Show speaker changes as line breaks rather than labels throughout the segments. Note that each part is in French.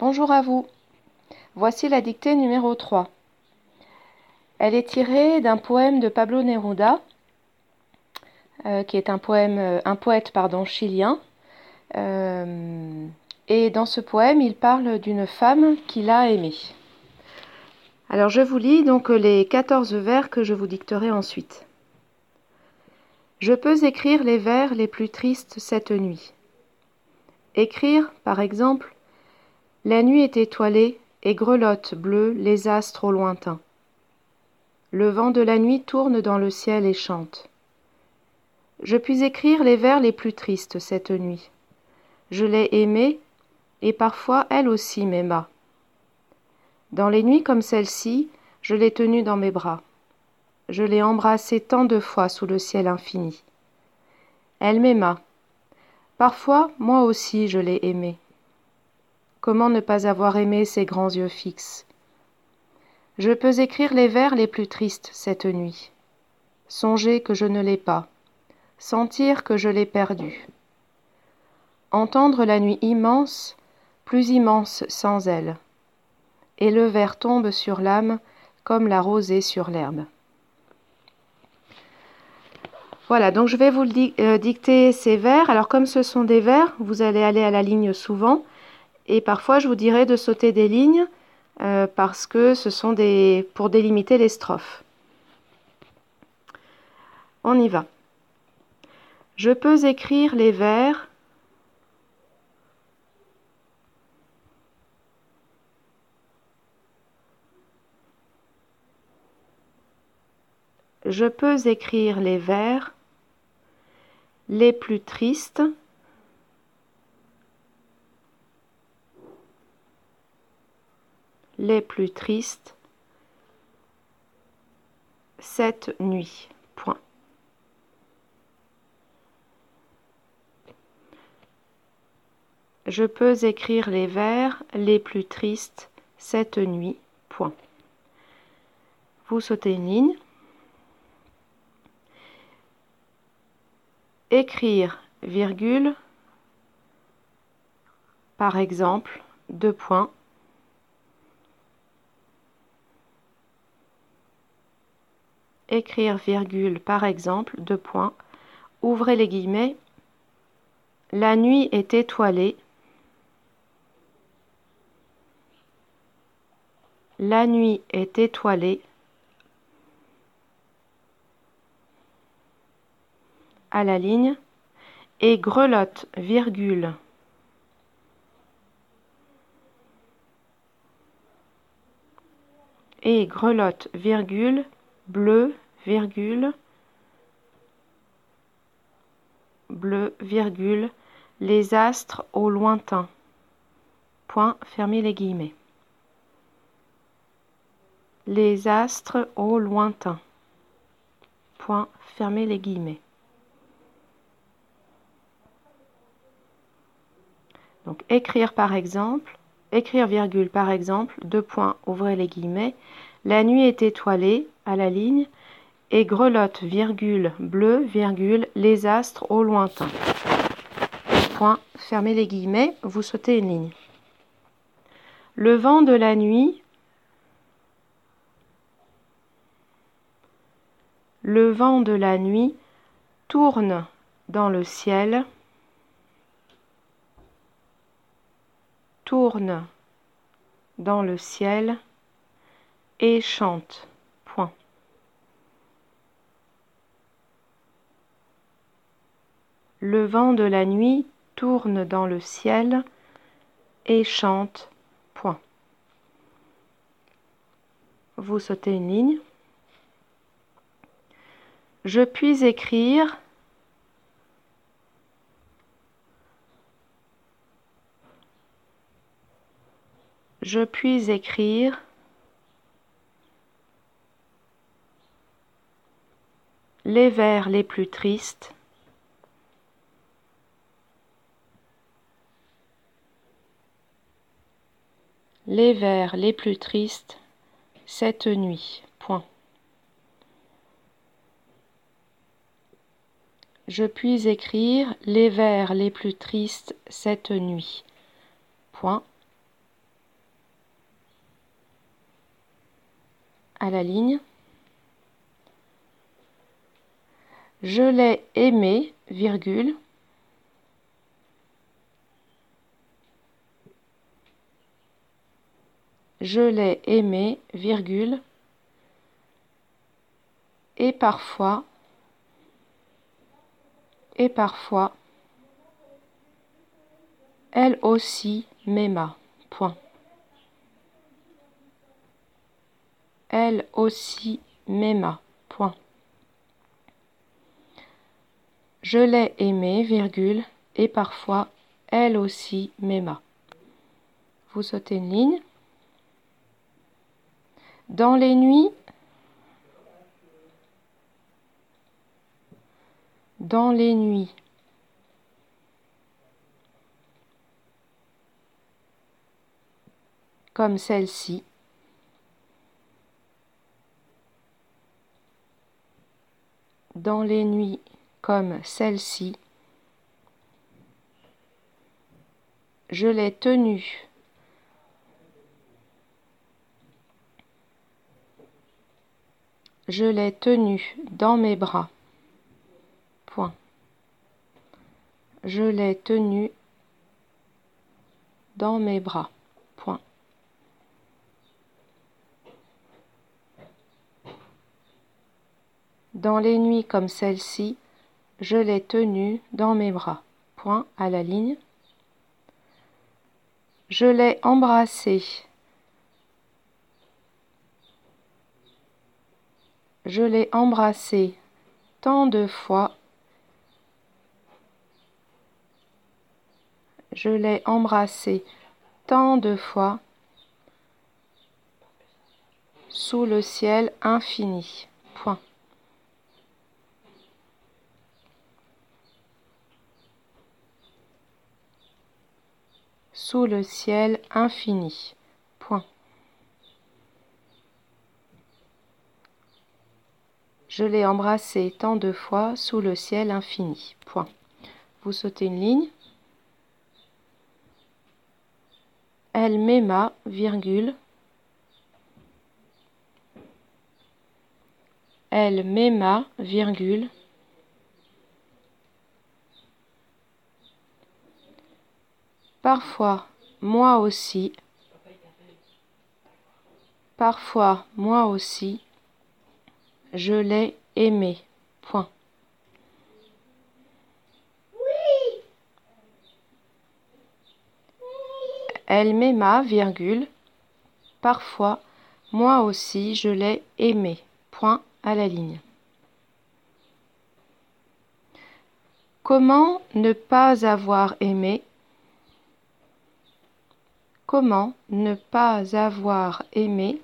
Bonjour à vous. Voici la dictée numéro 3. Elle est tirée d'un poème de Pablo Neruda, euh, qui est un, poème, euh, un poète pardon, chilien. Euh, et dans ce poème, il parle d'une femme qu'il a aimée. Alors je vous lis donc les 14 vers que je vous dicterai ensuite. Je peux écrire les vers les plus tristes cette nuit. Écrire, par exemple, La nuit est étoilée et grelotte bleue les astres au lointain. Le vent de la nuit tourne dans le ciel et chante. Je puis écrire les vers les plus tristes cette nuit. Je l'ai aimée, et parfois elle aussi m'aima. Dans les nuits comme celle-ci, je l'ai tenue dans mes bras. Je l'ai embrassée tant de fois sous le ciel infini. Elle m'aima. Parfois, moi aussi, je l'ai aimée. Comment ne pas avoir aimé ses grands yeux fixes? Je peux écrire les vers les plus tristes cette nuit. Songer que je ne l'ai pas sentir que je l'ai perdu. Entendre la nuit immense, plus immense sans elle. Et le verre tombe sur l'âme comme la rosée sur l'herbe. Voilà, donc je vais vous euh, dicter ces vers. Alors comme ce sont des vers, vous allez aller à la ligne souvent. Et parfois, je vous dirai de sauter des lignes euh, parce que ce sont des pour délimiter les strophes. On y va. Je peux écrire les vers Je peux écrire les vers les plus tristes les plus tristes cette nuit. Je peux écrire les vers les plus tristes cette nuit. Point. Vous sautez une ligne. Écrire, virgule, par exemple, deux points. Écrire, virgule, par exemple, deux points. Ouvrez les guillemets. La nuit est étoilée. La nuit est étoilée. à la ligne et grelotte, virgule. Et grelotte, virgule, bleu, virgule, bleu, virgule, les astres au lointain. Point, fermez les guillemets les astres au lointain. Point, fermez les guillemets. Donc écrire par exemple, écrire virgule par exemple, deux points, ouvrez les guillemets, la nuit est étoilée à la ligne et grelotte virgule bleu virgule les astres au lointain. Point, fermez les guillemets, vous sautez une ligne. Le vent de la nuit Le vent de la nuit tourne dans le ciel, tourne dans le ciel et chante. Point. Le vent de la nuit tourne dans le ciel et chante. Point. Vous sautez une ligne. Je puis écrire Je puis écrire les vers les plus tristes, les vers les plus tristes cette nuit. Point. Je puis écrire les vers les plus tristes cette nuit. Point. À la ligne. Je l'ai aimé, virgule. Je l'ai aimé, virgule. Et parfois, et parfois, elle aussi m'aima. Point. Elle aussi m'aima. Point. Je l'ai aimée, virgule, et parfois elle aussi m'aima. Vous sautez une ligne. Dans les nuits, dans les nuits, comme celle-ci, dans les nuits comme celle-ci, je l'ai tenue. Je l'ai tenue dans mes bras. Point. Je l'ai tenue dans mes bras. Point. Dans les nuits comme celle-ci, je l'ai tenue dans mes bras. Point à la ligne. Je l'ai embrassée. Je l'ai embrassée tant de fois. Je l'ai embrassée tant de fois sous le ciel infini. Point. Sous le ciel infini. Point. Je l'ai embrassé tant de fois sous le ciel infini. Point. Vous sautez une ligne. Elle m'aima, virgule. Elle m'aima, virgule. Parfois, moi aussi. Parfois, moi aussi. Je l'ai aimé. Point. Elle m'aima, virgule. Parfois, moi aussi, je l'ai aimé. Point à la ligne. Comment ne pas avoir aimé Comment ne pas avoir aimé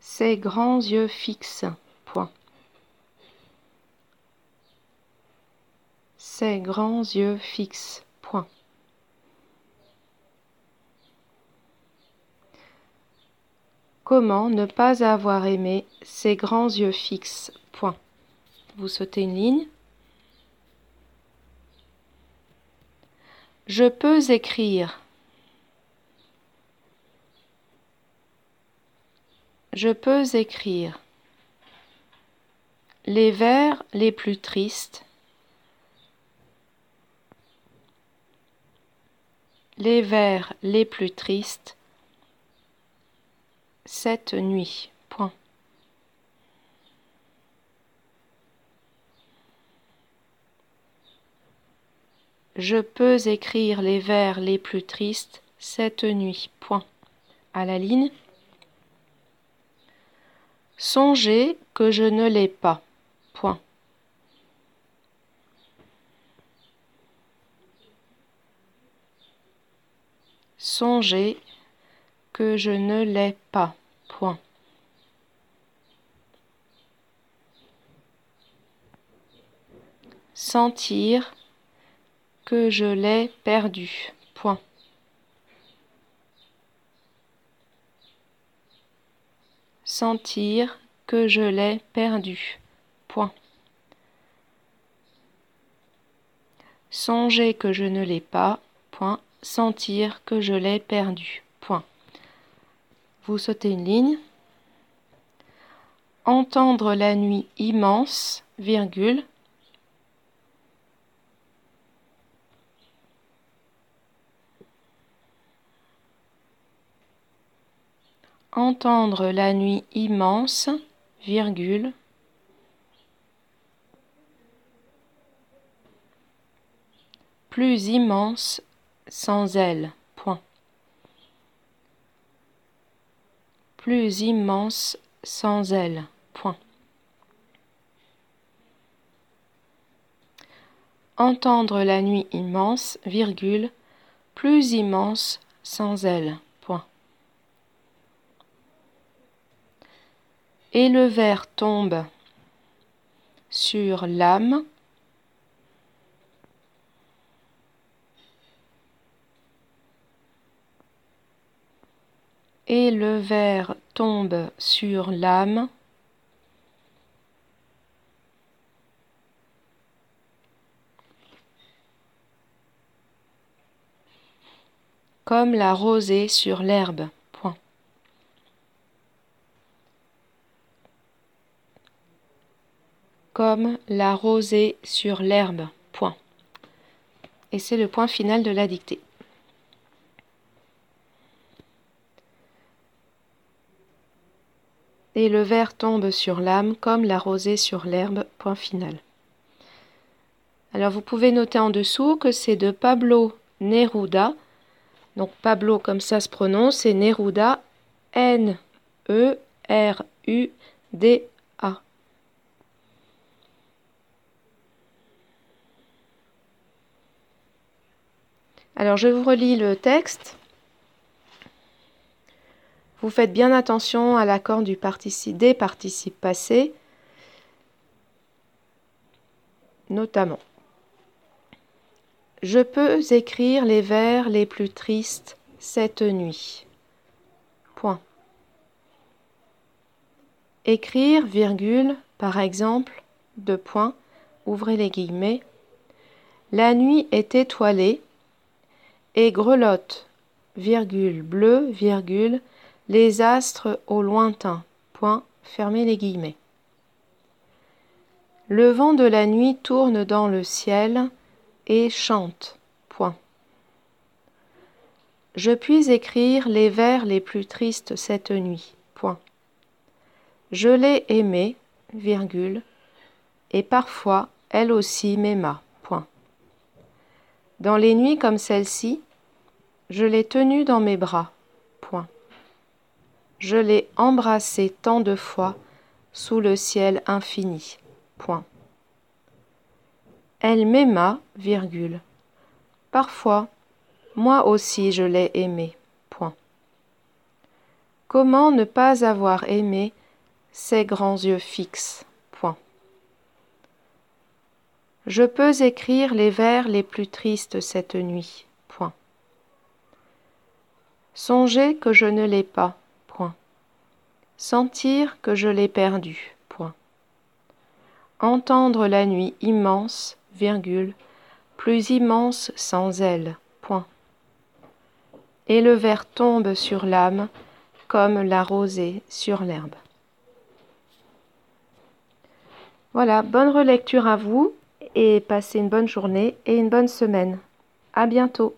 Ses grands yeux fixes? Point. Ses grands yeux fixes. Point. Comment ne pas avoir aimé ses grands yeux fixes? Point. Vous sautez une ligne. Je peux écrire. Je peux écrire. Les vers les plus tristes. Les vers les plus tristes cette nuit. Je peux écrire les vers les plus tristes cette nuit. Point. À la ligne. Songez que je ne l'ai pas. Songez que je ne l'ai pas. Point. Sentir que je l'ai perdu. Point. Sentir que je l'ai perdu. Point. Songer que je ne l'ai pas, point. Sentir que je l'ai perdu, point. Vous sautez une ligne. Entendre la nuit immense, virgule. Entendre la nuit immense, virgule. Plus immense sans elle, point. Plus immense sans elle, point. Entendre la nuit immense, virgule, plus immense sans elle, point. Et le verre tombe sur l'âme, et le verre tombe sur l'âme. comme la rosée sur l'herbe. Point. Comme la rosée sur l'herbe. Point. Et c'est le point final de la dictée. et le verre tombe sur l'âme comme la rosée sur l'herbe. Point final. Alors vous pouvez noter en dessous que c'est de Pablo Neruda. Donc Pablo comme ça se prononce, c'est Neruda N E R U D A. Alors je vous relis le texte. Vous faites bien attention à l'accord du participe, des participes passés, notamment. Je peux écrire les vers les plus tristes cette nuit. Point. Écrire, virgule, par exemple, deux points, ouvrez les guillemets. La nuit est étoilée et grelotte, virgule, bleu, virgule, les astres au lointain. Point. Fermez les guillemets. Le vent de la nuit tourne dans le ciel et chante. Point. Je puis écrire les vers les plus tristes cette nuit. Point. Je l'ai aimée, virgule, et parfois elle aussi m'aima. Point. Dans les nuits comme celle-ci, je l'ai tenue dans mes bras. Je l'ai embrassée tant de fois sous le ciel infini. Point. Elle m'aima, virgule. Parfois, moi aussi je l'ai aimée. Point. Comment ne pas avoir aimé ces grands yeux fixes? Point. Je peux écrire les vers les plus tristes cette nuit. Point. Songez que je ne l'ai pas. Sentir que je l'ai perdu. Point. Entendre la nuit immense, virgule, plus immense sans elle. Point. Et le verre tombe sur l'âme comme la rosée sur l'herbe. Voilà, bonne relecture à vous et passez une bonne journée et une bonne semaine. À bientôt.